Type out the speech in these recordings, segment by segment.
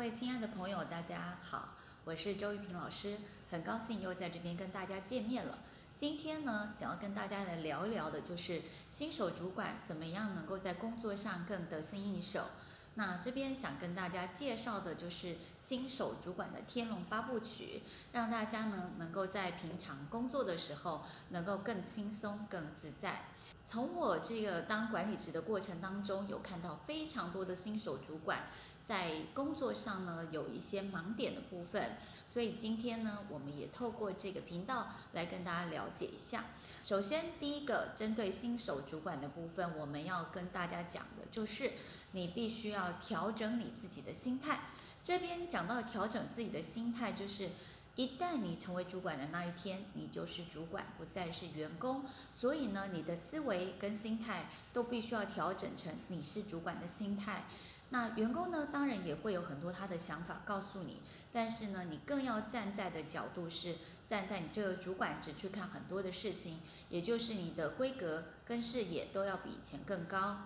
各位亲爱的朋友，大家好，我是周玉萍老师，很高兴又在这边跟大家见面了。今天呢，想要跟大家来聊一聊的，就是新手主管怎么样能够在工作上更得心应手。那这边想跟大家介绍的就是新手主管的天龙八部曲，让大家呢能够在平常工作的时候能够更轻松、更自在。从我这个当管理职的过程当中，有看到非常多的新手主管在工作上呢有一些盲点的部分，所以今天呢，我们也透过这个频道来跟大家了解一下。首先，第一个针对新手主管的部分，我们要跟大家讲的就是，你必须要调整你自己的心态。这边讲到调整自己的心态，就是一旦你成为主管的那一天，你就是主管，不再是员工。所以呢，你的思维跟心态都必须要调整成你是主管的心态。那员工呢，当然也会有很多他的想法告诉你，但是呢，你更要站在的角度是站在你这个主管职去看很多的事情，也就是你的规格跟视野都要比以前更高。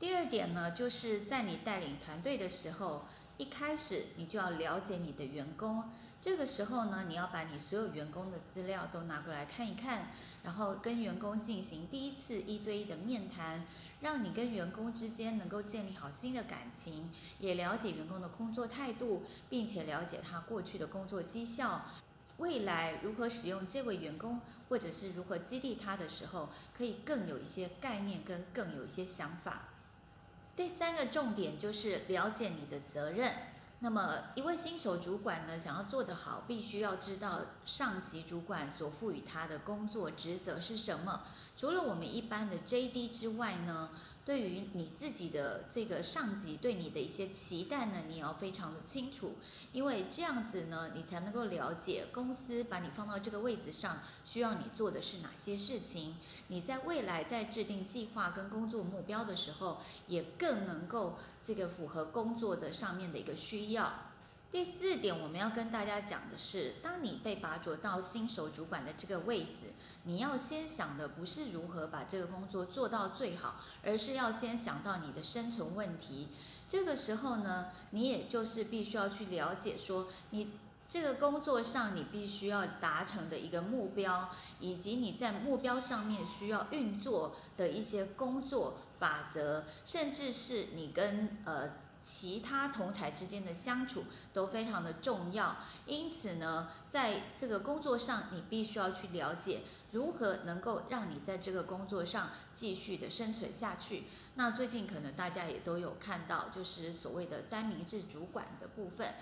第二点呢，就是在你带领团队的时候，一开始你就要了解你的员工。这个时候呢，你要把你所有员工的资料都拿过来看一看，然后跟员工进行第一次一对一的面谈，让你跟员工之间能够建立好新的感情，也了解员工的工作态度，并且了解他过去的工作绩效，未来如何使用这位员工，或者是如何激励他的时候，可以更有一些概念跟更有一些想法。第三个重点就是了解你的责任。那么，一位新手主管呢，想要做得好，必须要知道上级主管所赋予他的工作职责是什么。除了我们一般的 JD 之外呢，对于你自己的这个上级对你的一些期待呢，你也要非常的清楚，因为这样子呢，你才能够了解公司把你放到这个位置上，需要你做的是哪些事情。你在未来在制定计划跟工作目标的时候，也更能够这个符合工作的上面的一个需要。第四点，我们要跟大家讲的是，当你被拔擢到新手主管的这个位置，你要先想的不是如何把这个工作做到最好，而是要先想到你的生存问题。这个时候呢，你也就是必须要去了解说，你这个工作上你必须要达成的一个目标，以及你在目标上面需要运作的一些工作法则，甚至是你跟呃。其他同才之间的相处都非常的重要，因此呢，在这个工作上，你必须要去了解如何能够让你在这个工作上继续的生存下去。那最近可能大家也都有看到，就是所谓的三明治主管的部分。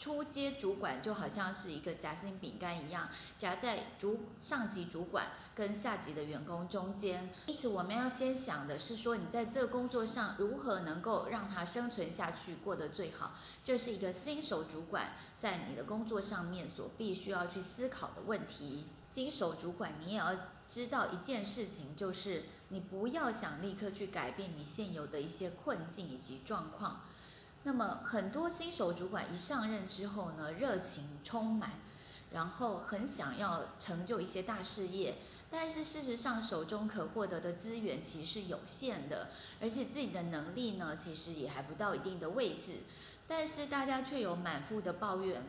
初阶主管就好像是一个夹心饼干一样，夹在主上级主管跟下级的员工中间。因此，我们要先想的是说，你在这工作上如何能够让他生存下去，过得最好。这是一个新手主管在你的工作上面所必须要去思考的问题。新手主管，你也要知道一件事情，就是你不要想立刻去改变你现有的一些困境以及状况。那么很多新手主管一上任之后呢，热情充满，然后很想要成就一些大事业，但是事实上手中可获得的资源其实是有限的，而且自己的能力呢，其实也还不到一定的位置，但是大家却有满腹的抱怨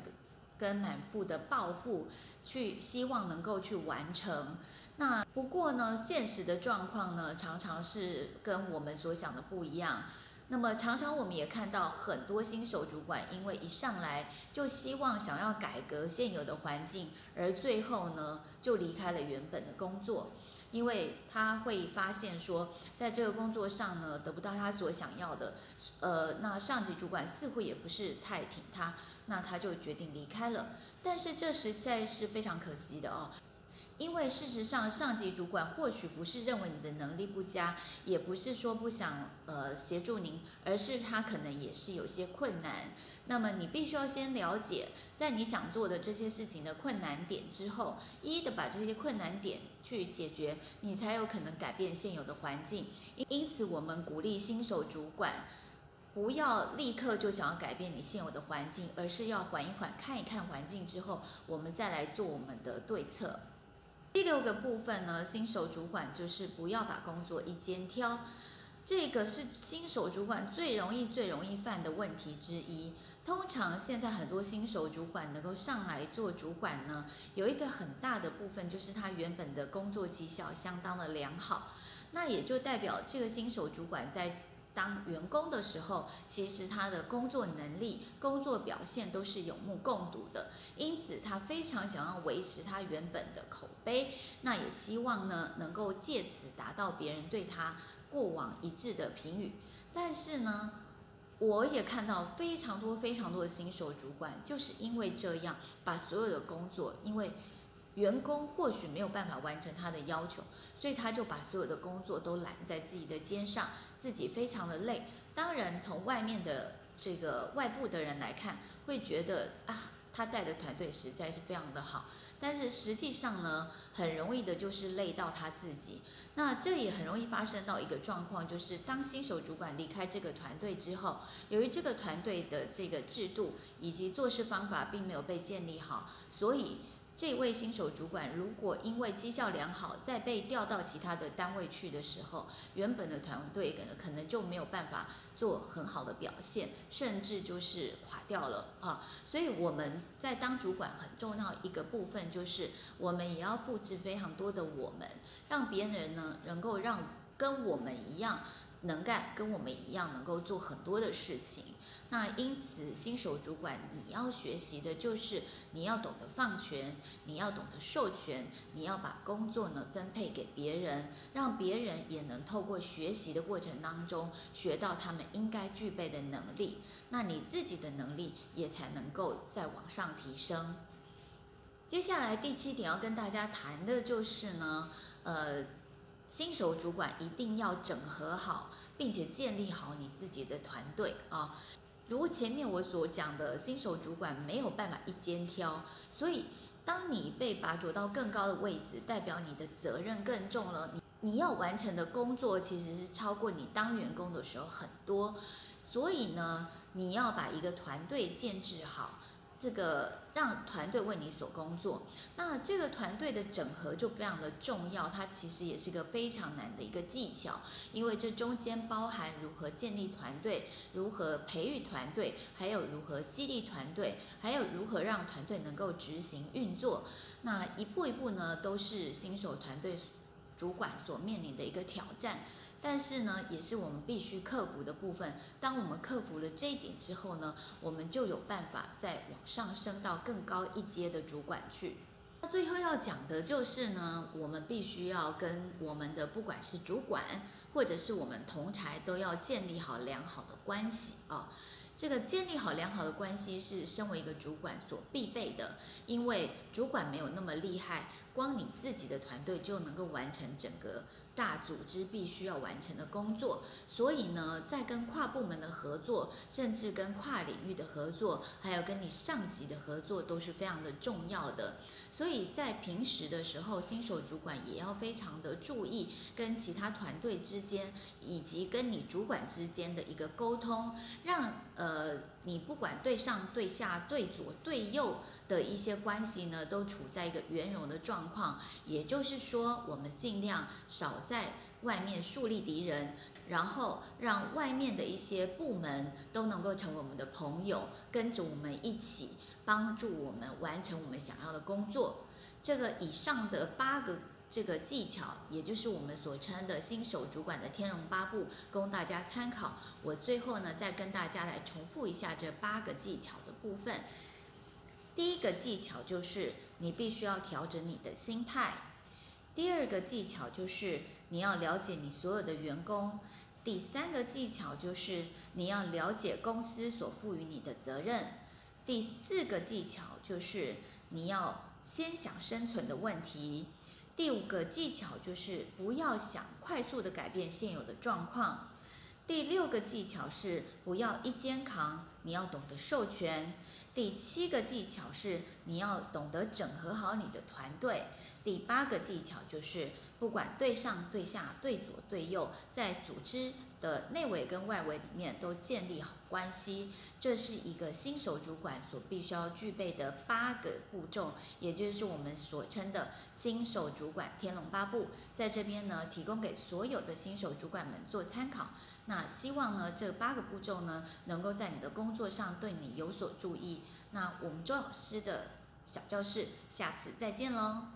跟满腹的抱负，去希望能够去完成。那不过呢，现实的状况呢，常常是跟我们所想的不一样。那么常常我们也看到很多新手主管，因为一上来就希望想要改革现有的环境，而最后呢就离开了原本的工作，因为他会发现说，在这个工作上呢得不到他所想要的，呃，那上级主管似乎也不是太挺他，那他就决定离开了。但是这实在是非常可惜的哦。因为事实上，上级主管或许不是认为你的能力不佳，也不是说不想呃协助您，而是他可能也是有些困难。那么你必须要先了解，在你想做的这些事情的困难点之后，一一的把这些困难点去解决，你才有可能改变现有的环境。因此，我们鼓励新手主管不要立刻就想要改变你现有的环境，而是要缓一缓，看一看环境之后，我们再来做我们的对策。第六个部分呢，新手主管就是不要把工作一肩挑。这个是新手主管最容易、最容易犯的问题之一。通常现在很多新手主管能够上来做主管呢，有一个很大的部分就是他原本的工作绩效相当的良好，那也就代表这个新手主管在当员工的时候，其实他的工作能力、工作表现都是有目共睹的，因此他非常想要维持他原本的口碑，那也希望呢能够借此达到别人对他过往一致的评语，但是呢。我也看到非常多非常多的新手主管，就是因为这样，把所有的工作，因为员工或许没有办法完成他的要求，所以他就把所有的工作都揽在自己的肩上，自己非常的累。当然，从外面的这个外部的人来看，会觉得啊，他带的团队实在是非常的好。但是实际上呢，很容易的就是累到他自己。那这也很容易发生到一个状况，就是当新手主管离开这个团队之后，由于这个团队的这个制度以及做事方法并没有被建立好，所以。这位新手主管如果因为绩效良好，再被调到其他的单位去的时候，原本的团队可能可能就没有办法做很好的表现，甚至就是垮掉了啊。所以我们在当主管很重要一个部分，就是我们也要复制非常多的我们，让别人呢能够让跟我们一样能干，跟我们一样能够做很多的事情。那因此，新手主管你要学习的就是你要懂得放权，你要懂得授权，你要把工作呢分配给别人，让别人也能透过学习的过程当中学到他们应该具备的能力，那你自己的能力也才能够再往上提升。接下来第七点要跟大家谈的就是呢，呃，新手主管一定要整合好，并且建立好你自己的团队啊。如前面我所讲的，新手主管没有办法一肩挑，所以当你被拔擢到更高的位置，代表你的责任更重了。你你要完成的工作其实是超过你当员工的时候很多，所以呢，你要把一个团队建制好。这个让团队为你所工作，那这个团队的整合就非常的重要，它其实也是个非常难的一个技巧，因为这中间包含如何建立团队，如何培育团队，还有如何激励团队，还有如何让团队能够执行运作，那一步一步呢，都是新手团队主管所面临的一个挑战。但是呢，也是我们必须克服的部分。当我们克服了这一点之后呢，我们就有办法再往上升到更高一阶的主管去。那最后要讲的就是呢，我们必须要跟我们的不管是主管或者是我们同台，都要建立好良好的关系啊。这个建立好良好的关系是身为一个主管所必备的，因为主管没有那么厉害，光你自己的团队就能够完成整个。大组织必须要完成的工作，所以呢，在跟跨部门的合作，甚至跟跨领域的合作，还有跟你上级的合作，都是非常的重要的。所以在平时的时候，新手主管也要非常的注意跟其他团队之间，以及跟你主管之间的一个沟通，让呃你不管对上对下对左对右的一些关系呢，都处在一个圆融的状情况。也就是说，我们尽量少在外面树立敌人，然后让外面的一些部门都能够成为我们的朋友，跟着我们一起。帮助我们完成我们想要的工作。这个以上的八个这个技巧，也就是我们所称的新手主管的天龙八部，供大家参考。我最后呢，再跟大家来重复一下这八个技巧的部分。第一个技巧就是你必须要调整你的心态。第二个技巧就是你要了解你所有的员工。第三个技巧就是你要了解公司所赋予你的责任。第四个技巧就是你要先想生存的问题。第五个技巧就是不要想快速的改变现有的状况。第六个技巧是不要一肩扛，你要懂得授权。第七个技巧是你要懂得整合好你的团队。第八个技巧就是不管对上对下对左对右，在组织的内围跟外围里面都建立好关系，这是一个新手主管所必须要具备的八个步骤，也就是我们所称的新手主管天龙八部，在这边呢提供给所有的新手主管们做参考。那希望呢这八个步骤呢能够在你的工作上对你有所注意。那我们周老师的小教室，下次再见喽。